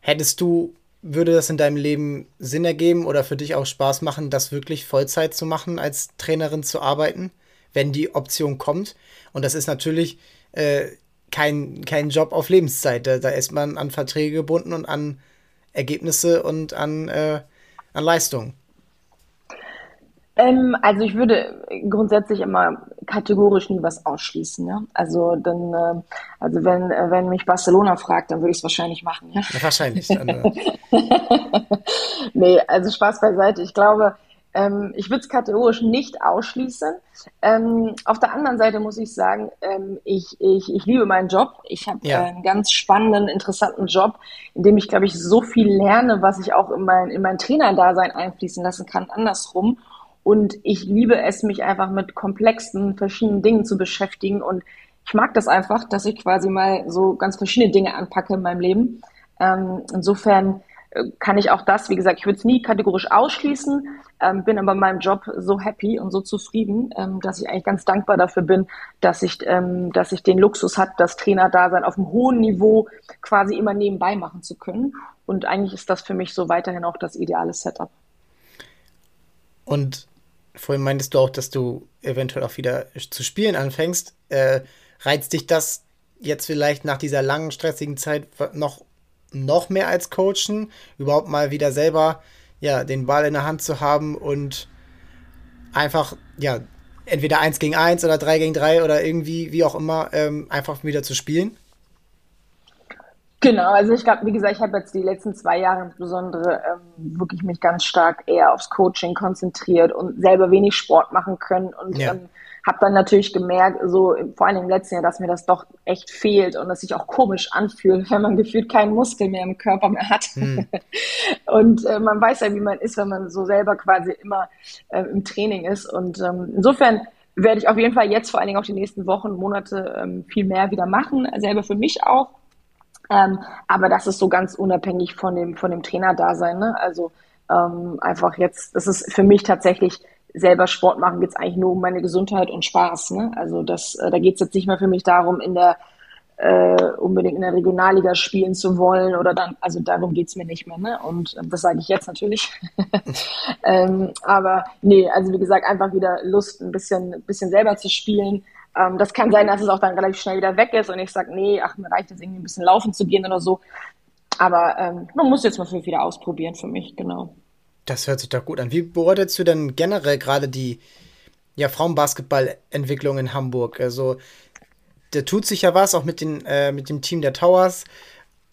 [SPEAKER 1] hättest du, würde das in deinem Leben Sinn ergeben oder für dich auch Spaß machen, das wirklich Vollzeit zu machen, als Trainerin zu arbeiten, wenn die Option kommt? Und das ist natürlich äh, kein, kein Job auf Lebenszeit. Da, da ist man an Verträge gebunden und an Ergebnisse und an, äh, an Leistung?
[SPEAKER 2] Ähm, also ich würde grundsätzlich immer kategorisch nie was ausschließen. Ja? Also dann, äh, also wenn, äh, wenn mich Barcelona fragt, dann würde ich es wahrscheinlich machen. Ja?
[SPEAKER 1] wahrscheinlich.
[SPEAKER 2] nee, also Spaß beiseite. Ich glaube, ähm, ich würde es kategorisch nicht ausschließen. Ähm, auf der anderen Seite muss ich sagen, ähm, ich, ich, ich liebe meinen Job. Ich habe ja. einen ganz spannenden, interessanten Job, in dem ich, glaube ich, so viel lerne, was ich auch in mein, in mein Trainerdasein einfließen lassen kann, andersrum. Und ich liebe es, mich einfach mit komplexen, verschiedenen Dingen zu beschäftigen. Und ich mag das einfach, dass ich quasi mal so ganz verschiedene Dinge anpacke in meinem Leben. Ähm, insofern kann ich auch das, wie gesagt, ich würde es nie kategorisch ausschließen, ähm, bin aber in meinem Job so happy und so zufrieden, ähm, dass ich eigentlich ganz dankbar dafür bin, dass ich, ähm, dass ich den Luxus hat, das Trainerdasein auf einem hohen Niveau quasi immer nebenbei machen zu können. Und eigentlich ist das für mich so weiterhin auch das ideale Setup.
[SPEAKER 1] Und vorhin meintest du auch, dass du eventuell auch wieder zu spielen anfängst. Äh, reizt dich das jetzt vielleicht nach dieser langen, stressigen Zeit noch noch mehr als coachen, überhaupt mal wieder selber ja, den Ball in der Hand zu haben und einfach, ja, entweder eins gegen eins oder drei gegen drei oder irgendwie, wie auch immer, ähm, einfach wieder zu spielen?
[SPEAKER 2] Genau, also ich glaube, wie gesagt, ich habe jetzt die letzten zwei Jahre insbesondere ähm, wirklich mich ganz stark eher aufs Coaching konzentriert und selber wenig Sport machen können und ja. ähm, habe dann natürlich gemerkt, so vor allem im letzten Jahr, dass mir das doch echt fehlt und dass sich auch komisch anfühlt, wenn man gefühlt keinen Muskel mehr im Körper mehr hat. Hm. und äh, man weiß ja, wie man ist, wenn man so selber quasi immer äh, im Training ist. Und ähm, insofern werde ich auf jeden Fall jetzt vor allen Dingen auch die nächsten Wochen, Monate ähm, viel mehr wieder machen, selber für mich auch. Ähm, aber das ist so ganz unabhängig von dem, von dem Trainerdasein. Ne? Also ähm, einfach jetzt, das ist für mich tatsächlich selber Sport machen, geht es eigentlich nur um meine Gesundheit und Spaß. Ne? Also das, äh, da geht es jetzt nicht mehr für mich darum, in der äh, unbedingt in der Regionalliga spielen zu wollen oder dann, also darum geht's mir nicht mehr, ne? Und äh, das sage ich jetzt natürlich. ähm, aber nee, also wie gesagt, einfach wieder Lust, ein bisschen, bisschen selber zu spielen. Ähm, das kann sein, dass es auch dann relativ schnell wieder weg ist und ich sage, nee, ach, mir reicht es irgendwie ein bisschen laufen zu gehen oder so. Aber ähm, man muss jetzt mal wieder ausprobieren für mich, genau.
[SPEAKER 1] Das hört sich doch gut an. Wie beurteilst du denn generell gerade die ja, Frauenbasketball-Entwicklung in Hamburg? Also da tut sich ja was, auch mit, den, äh, mit dem Team der Towers.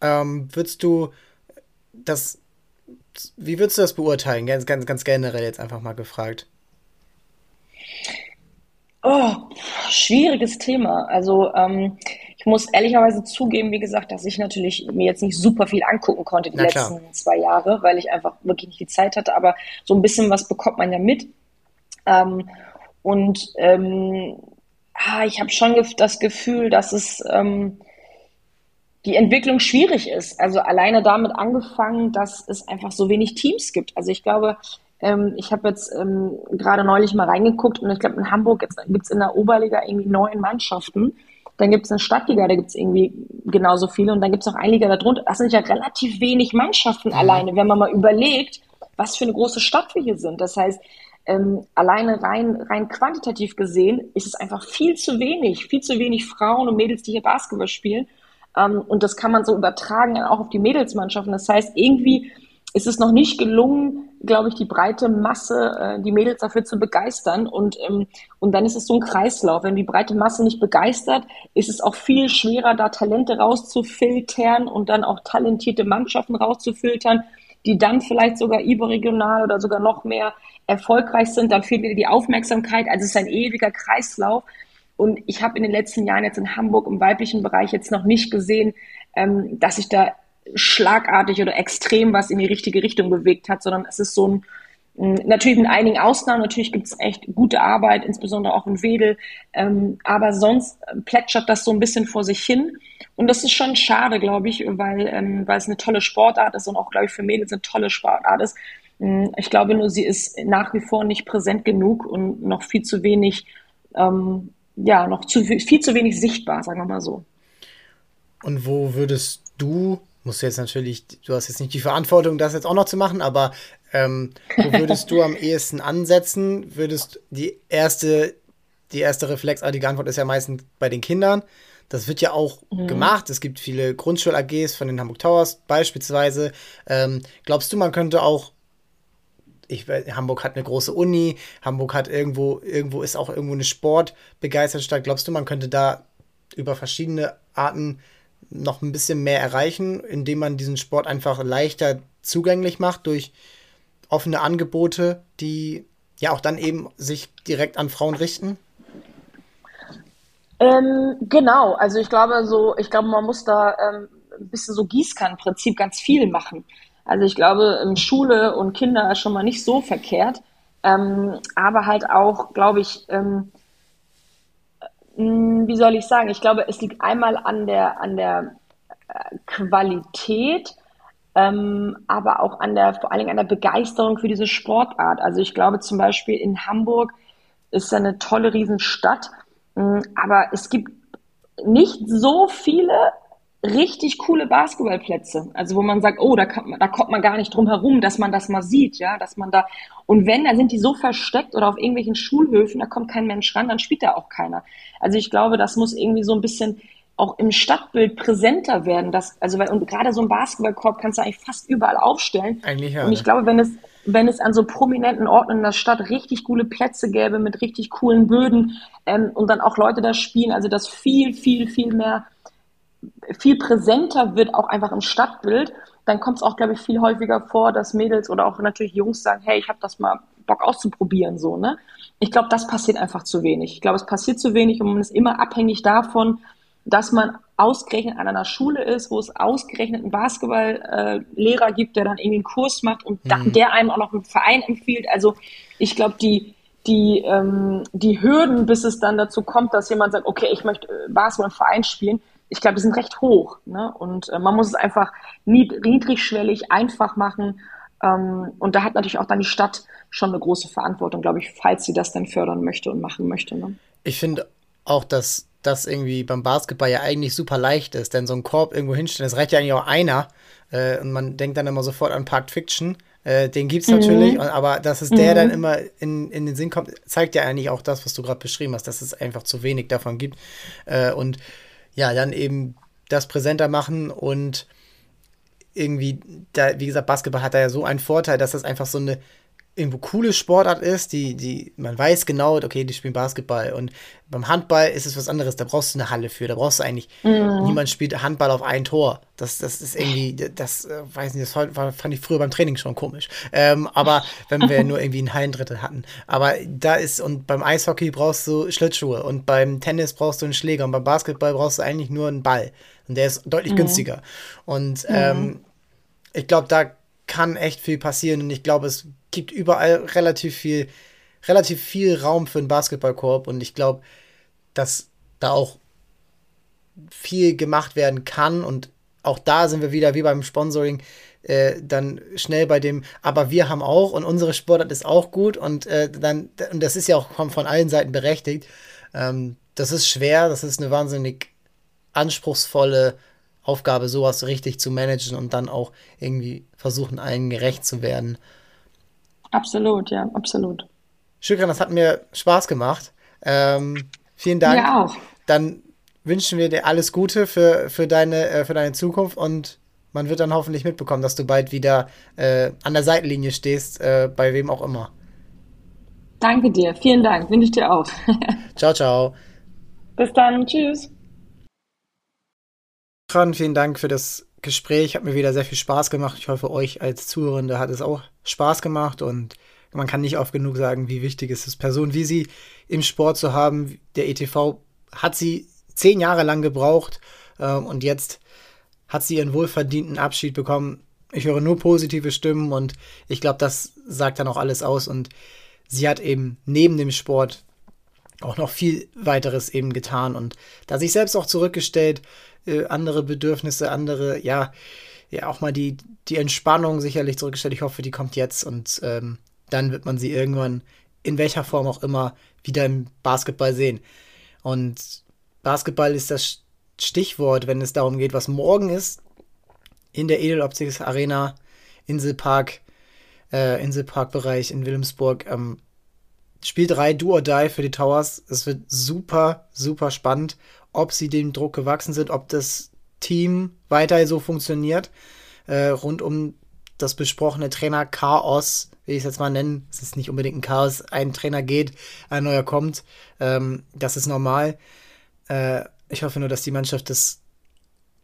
[SPEAKER 1] Ähm, würdest du das, wie würdest du das beurteilen? Ganz, ganz, ganz generell jetzt einfach mal gefragt.
[SPEAKER 2] Oh, schwieriges Thema. Also ähm, ich muss ehrlicherweise zugeben, wie gesagt, dass ich natürlich mir jetzt nicht super viel angucken konnte die Na, letzten klar. zwei Jahre, weil ich einfach wirklich nicht die Zeit hatte. Aber so ein bisschen was bekommt man ja mit. Ähm, und ähm, ah, ich habe schon das Gefühl, dass es ähm, die Entwicklung schwierig ist. Also alleine damit angefangen, dass es einfach so wenig Teams gibt. Also ich glaube, ähm, ich habe jetzt ähm, gerade neulich mal reingeguckt und ich glaube, in Hamburg gibt es in der Oberliga irgendwie neun Mannschaften. Dann gibt es eine Stadtliga, da gibt es irgendwie genauso viele und dann gibt es auch eine Liga darunter. Das sind ja relativ wenig Mannschaften mhm. alleine, wenn man mal überlegt, was für eine große Stadt wir hier sind. Das heißt, ähm, alleine rein, rein quantitativ gesehen ist es einfach viel zu wenig, viel zu wenig Frauen und Mädels, die hier Basketball spielen. Ähm, und das kann man so übertragen auch auf die Mädelsmannschaften. Das heißt, irgendwie ist es noch nicht gelungen, glaube ich, die breite Masse, äh, die Mädels dafür zu begeistern. Und, ähm, und dann ist es so ein Kreislauf. Wenn die breite Masse nicht begeistert, ist es auch viel schwerer, da Talente rauszufiltern und dann auch talentierte Mannschaften rauszufiltern, die dann vielleicht sogar überregional oder sogar noch mehr erfolgreich sind, dann fehlt wieder die Aufmerksamkeit. Also es ist ein ewiger Kreislauf. Und ich habe in den letzten Jahren jetzt in Hamburg im weiblichen Bereich jetzt noch nicht gesehen, ähm, dass sich da schlagartig oder extrem was in die richtige Richtung bewegt hat, sondern es ist so ein, Natürlich mit einigen Ausnahmen, natürlich gibt es echt gute Arbeit, insbesondere auch in Wedel, ähm, aber sonst plätschert das so ein bisschen vor sich hin. Und das ist schon schade, glaube ich, weil, ähm, weil es eine tolle Sportart ist und auch, glaube ich, für Mädels eine tolle Sportart ist. Ich glaube nur, sie ist nach wie vor nicht präsent genug und noch viel zu wenig, ähm, ja, noch zu, viel zu wenig sichtbar, sagen wir mal so.
[SPEAKER 1] Und wo würdest du, musst du jetzt natürlich, du hast jetzt nicht die Verantwortung, das jetzt auch noch zu machen, aber ähm, wo würdest du am ehesten ansetzen? Würdest die erste, die erste reflexartige Antwort ist ja meistens bei den Kindern. Das wird ja auch mhm. gemacht. Es gibt viele Grundschul-AGs von den Hamburg Towers beispielsweise. Ähm, glaubst du, man könnte auch ich, Hamburg hat eine große Uni, Hamburg hat irgendwo, irgendwo ist auch irgendwo eine sportbegeisterte Stadt. Glaubst du, man könnte da über verschiedene Arten noch ein bisschen mehr erreichen, indem man diesen Sport einfach leichter zugänglich macht durch offene Angebote, die ja auch dann eben sich direkt an Frauen richten?
[SPEAKER 2] Ähm, genau, also ich glaube so, ich glaube, man muss da ähm, ein bisschen so Gießkannenprinzip ganz viel machen. Also ich glaube, Schule und Kinder ist schon mal nicht so verkehrt, ähm, aber halt auch, glaube ich, ähm, hm, wie soll ich sagen? Ich glaube, es liegt einmal an der an der äh, Qualität, ähm, aber auch an der vor allen Dingen an der Begeisterung für diese Sportart. Also ich glaube zum Beispiel in Hamburg ist eine tolle Riesenstadt, hm, aber es gibt nicht so viele richtig coole Basketballplätze. Also wo man sagt, oh, da, kann, da kommt man gar nicht drum herum, dass man das mal sieht, ja, dass man da und wenn, dann sind die so versteckt oder auf irgendwelchen Schulhöfen, da kommt kein Mensch ran, dann spielt da auch keiner. Also ich glaube, das muss irgendwie so ein bisschen auch im Stadtbild präsenter werden. Dass, also weil, und gerade so ein Basketballkorb kannst du eigentlich fast überall aufstellen. Eigentlich ja. Und ich ne? glaube, wenn es, wenn es an so prominenten Orten in der Stadt richtig coole Plätze gäbe mit richtig coolen Böden ähm, und dann auch Leute da spielen, also das viel, viel, viel mehr viel präsenter wird, auch einfach im Stadtbild, dann kommt es auch, glaube ich, viel häufiger vor, dass Mädels oder auch natürlich Jungs sagen, hey, ich habe das mal Bock auszuprobieren, so, ne? Ich glaube, das passiert einfach zu wenig. Ich glaube, es passiert zu wenig und man ist immer abhängig davon, dass man ausgerechnet an einer Schule ist, wo es ausgerechnet einen Basketballlehrer äh, gibt, der dann irgendwie einen Kurs macht und mhm. der einem auch noch einen Verein empfiehlt. Also ich glaube, die, die, ähm, die Hürden, bis es dann dazu kommt, dass jemand sagt, okay, ich möchte äh, Basketball im Verein spielen, ich glaube, die sind recht hoch. Ne? Und äh, man muss es einfach niedrigschwellig einfach machen. Ähm, und da hat natürlich auch dann die Stadt schon eine große Verantwortung, glaube ich, falls sie das dann fördern möchte und machen möchte. Ne?
[SPEAKER 1] Ich finde auch, dass das irgendwie beim Basketball ja eigentlich super leicht ist, denn so ein Korb irgendwo hinstellen, das reicht ja eigentlich auch einer. Äh, und man denkt dann immer sofort an Park Fiction. Äh, den gibt es mhm. natürlich, und, aber dass es der mhm. dann immer in, in den Sinn kommt, zeigt ja eigentlich auch das, was du gerade beschrieben hast, dass es einfach zu wenig davon gibt. Äh, und ja, dann eben das präsenter machen und irgendwie, da, wie gesagt, Basketball hat da ja so einen Vorteil, dass das einfach so eine irgendwo coole Sportart ist, die, die, man weiß genau, okay, die spielen Basketball. Und beim Handball ist es was anderes, da brauchst du eine Halle für, da brauchst du eigentlich, mhm. niemand spielt Handball auf ein Tor. Das, das ist irgendwie, das, äh, weiß nicht, das war, fand ich früher beim Training schon komisch. Ähm, aber wenn wir nur irgendwie ein Hallendrittel hatten. Aber da ist, und beim Eishockey brauchst du Schlittschuhe und beim Tennis brauchst du einen Schläger und beim Basketball brauchst du eigentlich nur einen Ball. Und der ist deutlich mhm. günstiger. Und ähm, ich glaube, da kann echt viel passieren und ich glaube, es gibt überall relativ viel, relativ viel Raum für einen Basketballkorb und ich glaube, dass da auch viel gemacht werden kann und auch da sind wir wieder wie beim Sponsoring äh, dann schnell bei dem, aber wir haben auch und unsere Sportart ist auch gut und äh, dann, und das ist ja auch von, allen Seiten berechtigt. Ähm, das ist schwer, das ist eine wahnsinnig anspruchsvolle Aufgabe, sowas richtig zu managen und dann auch irgendwie versuchen, allen gerecht zu werden.
[SPEAKER 2] Absolut, ja, absolut.
[SPEAKER 1] Schükran, das hat mir Spaß gemacht. Ähm, vielen Dank. Ja auch. Dann wünschen wir dir alles Gute für, für, deine, äh, für deine Zukunft und man wird dann hoffentlich mitbekommen, dass du bald wieder äh, an der Seitenlinie stehst, äh, bei wem auch immer.
[SPEAKER 2] Danke dir, vielen Dank, wünsche ich dir auch.
[SPEAKER 1] ciao, ciao.
[SPEAKER 2] Bis dann, tschüss.
[SPEAKER 1] Vielen Dank für das Gespräch. Hat mir wieder sehr viel Spaß gemacht. Ich hoffe, euch als Zuhörende hat es auch Spaß gemacht und man kann nicht oft genug sagen, wie wichtig es ist, Personen wie sie im Sport zu haben. Der ETV hat sie zehn Jahre lang gebraucht ähm, und jetzt hat sie ihren wohlverdienten Abschied bekommen. Ich höre nur positive Stimmen und ich glaube, das sagt dann auch alles aus und sie hat eben neben dem Sport auch noch viel weiteres eben getan und da sich selbst auch zurückgestellt, äh, andere Bedürfnisse, andere, ja, ja, auch mal die, die Entspannung sicherlich zurückgestellt. Ich hoffe, die kommt jetzt und ähm, dann wird man sie irgendwann, in welcher Form auch immer, wieder im Basketball sehen. Und Basketball ist das Stichwort, wenn es darum geht, was morgen ist, in der Edeloptics Arena, Inselpark, äh, Inselparkbereich in Wilhelmsburg. Ähm, Spiel 3, Do or Die für die Towers. Es wird super, super spannend ob sie dem Druck gewachsen sind, ob das Team weiter so funktioniert, äh, rund um das besprochene Trainer Chaos, will ich es jetzt mal nennen. Es ist nicht unbedingt ein Chaos, ein Trainer geht, ein neuer kommt. Ähm, das ist normal. Äh, ich hoffe nur, dass die Mannschaft das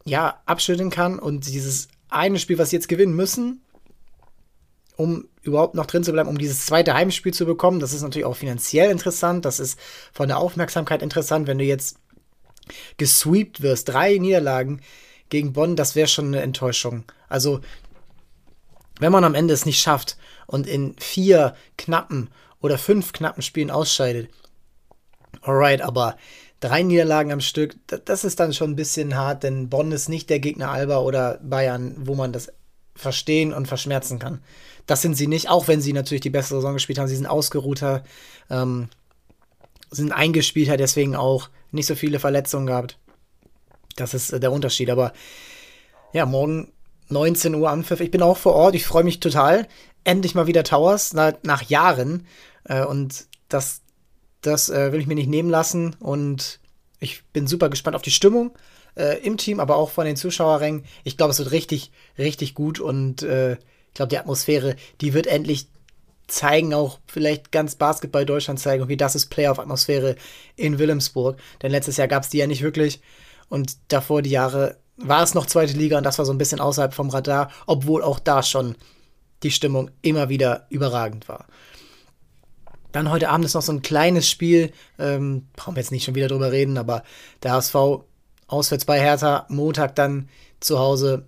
[SPEAKER 1] ja abschütteln kann und dieses eine Spiel, was sie jetzt gewinnen müssen, um überhaupt noch drin zu bleiben, um dieses zweite Heimspiel zu bekommen. Das ist natürlich auch finanziell interessant. Das ist von der Aufmerksamkeit interessant, wenn du jetzt gesweept wirst, drei Niederlagen gegen Bonn, das wäre schon eine Enttäuschung. Also, wenn man am Ende es nicht schafft und in vier knappen oder fünf knappen Spielen ausscheidet, alright, aber drei Niederlagen am Stück, das ist dann schon ein bisschen hart, denn Bonn ist nicht der Gegner Alba oder Bayern, wo man das verstehen und verschmerzen kann. Das sind sie nicht, auch wenn sie natürlich die beste Saison gespielt haben. Sie sind ausgeruhter, ähm, sind eingespielter, deswegen auch nicht so viele Verletzungen gehabt. Das ist äh, der Unterschied. Aber ja, morgen 19 Uhr Anpfiff. Ich bin auch vor Ort. Ich freue mich total. Endlich mal wieder Towers nach, nach Jahren. Äh, und das, das äh, will ich mir nicht nehmen lassen. Und ich bin super gespannt auf die Stimmung im Team, aber auch von den Zuschauerrängen. Ich glaube, es wird richtig, richtig gut. Und ich glaube, die Atmosphäre, die wird endlich zeigen, auch vielleicht ganz Basketball Deutschland zeigen, wie das ist Playoff-Atmosphäre in Wilhelmsburg. Denn letztes Jahr gab es die ja nicht wirklich. Und davor die Jahre war es noch zweite Liga und das war so ein bisschen außerhalb vom Radar, obwohl auch da schon die Stimmung immer wieder überragend war. Dann heute Abend ist noch so ein kleines Spiel, ähm, brauchen wir jetzt nicht schon wieder drüber reden, aber der HSV auswärts bei Hertha, Montag dann zu Hause.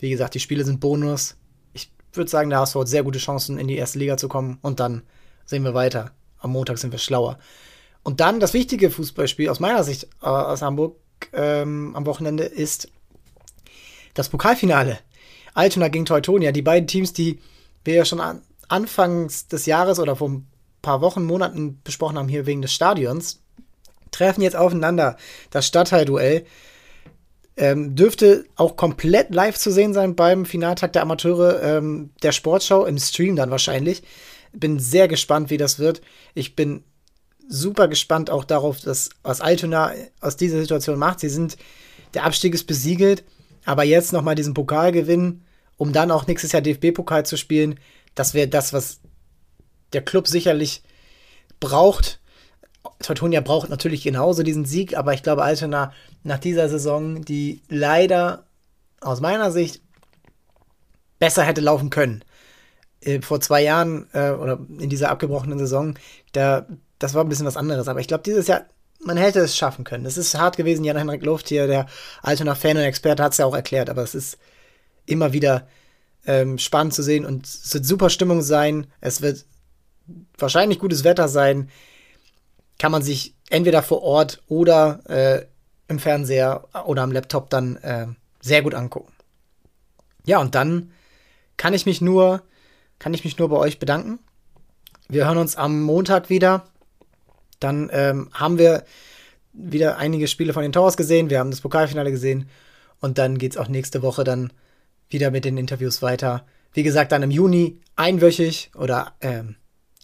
[SPEAKER 1] Wie gesagt, die Spiele sind Bonus. Ich würde sagen, der HSV hat sehr gute Chancen, in die erste Liga zu kommen und dann sehen wir weiter. Am Montag sind wir schlauer. Und dann das wichtige Fußballspiel aus meiner Sicht äh, aus Hamburg ähm, am Wochenende ist das Pokalfinale. Altona gegen Teutonia, die beiden Teams, die wir ja schon an, Anfangs des Jahres oder vor ein paar Wochen, Monaten besprochen haben, hier wegen des Stadions, treffen jetzt aufeinander. Das Stadtteilduell ähm, dürfte auch komplett live zu sehen sein beim Finaltag der Amateure ähm, der Sportschau, im Stream dann wahrscheinlich. Bin sehr gespannt, wie das wird. Ich bin super gespannt auch darauf, dass, was Altona aus dieser Situation macht. Sie sind, der Abstieg ist besiegelt, aber jetzt nochmal diesen Pokal gewinnen, um dann auch nächstes Jahr DFB-Pokal zu spielen, das wäre das, was der Club sicherlich braucht. Teutonia braucht natürlich genauso diesen Sieg, aber ich glaube, Altona nach dieser Saison, die leider aus meiner Sicht besser hätte laufen können. Äh, vor zwei Jahren äh, oder in dieser abgebrochenen Saison, da, das war ein bisschen was anderes. Aber ich glaube, dieses Jahr, man hätte es schaffen können. Es ist hart gewesen. Jan-Henrik Luft hier, der Altona-Fan und Experte, hat es ja auch erklärt, aber es ist immer wieder ähm, spannend zu sehen und es wird super Stimmung sein. Es wird wahrscheinlich gutes Wetter sein. Kann man sich entweder vor Ort oder äh, im Fernseher oder am Laptop dann äh, sehr gut angucken. Ja, und dann kann ich mich nur, kann ich mich nur bei euch bedanken. Wir hören uns am Montag wieder. Dann ähm, haben wir wieder einige Spiele von den Towers gesehen. Wir haben das Pokalfinale gesehen. Und dann geht es auch nächste Woche dann wieder mit den Interviews weiter. Wie gesagt, dann im Juni einwöchig oder ähm,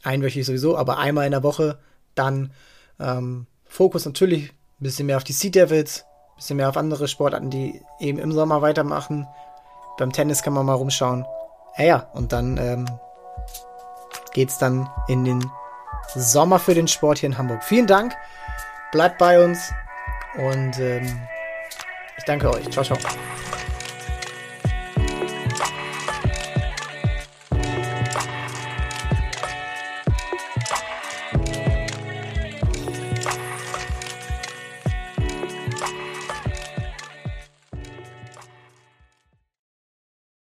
[SPEAKER 1] einwöchig sowieso, aber einmal in der Woche. Dann ähm, Fokus natürlich ein bisschen mehr auf die Sea Devils, ein bisschen mehr auf andere Sportarten, die eben im Sommer weitermachen. Beim Tennis kann man mal rumschauen. Ja, ja, und dann ähm, geht's dann in den Sommer für den Sport hier in Hamburg. Vielen Dank, bleibt bei uns und ähm, ich danke euch. Ciao, ciao.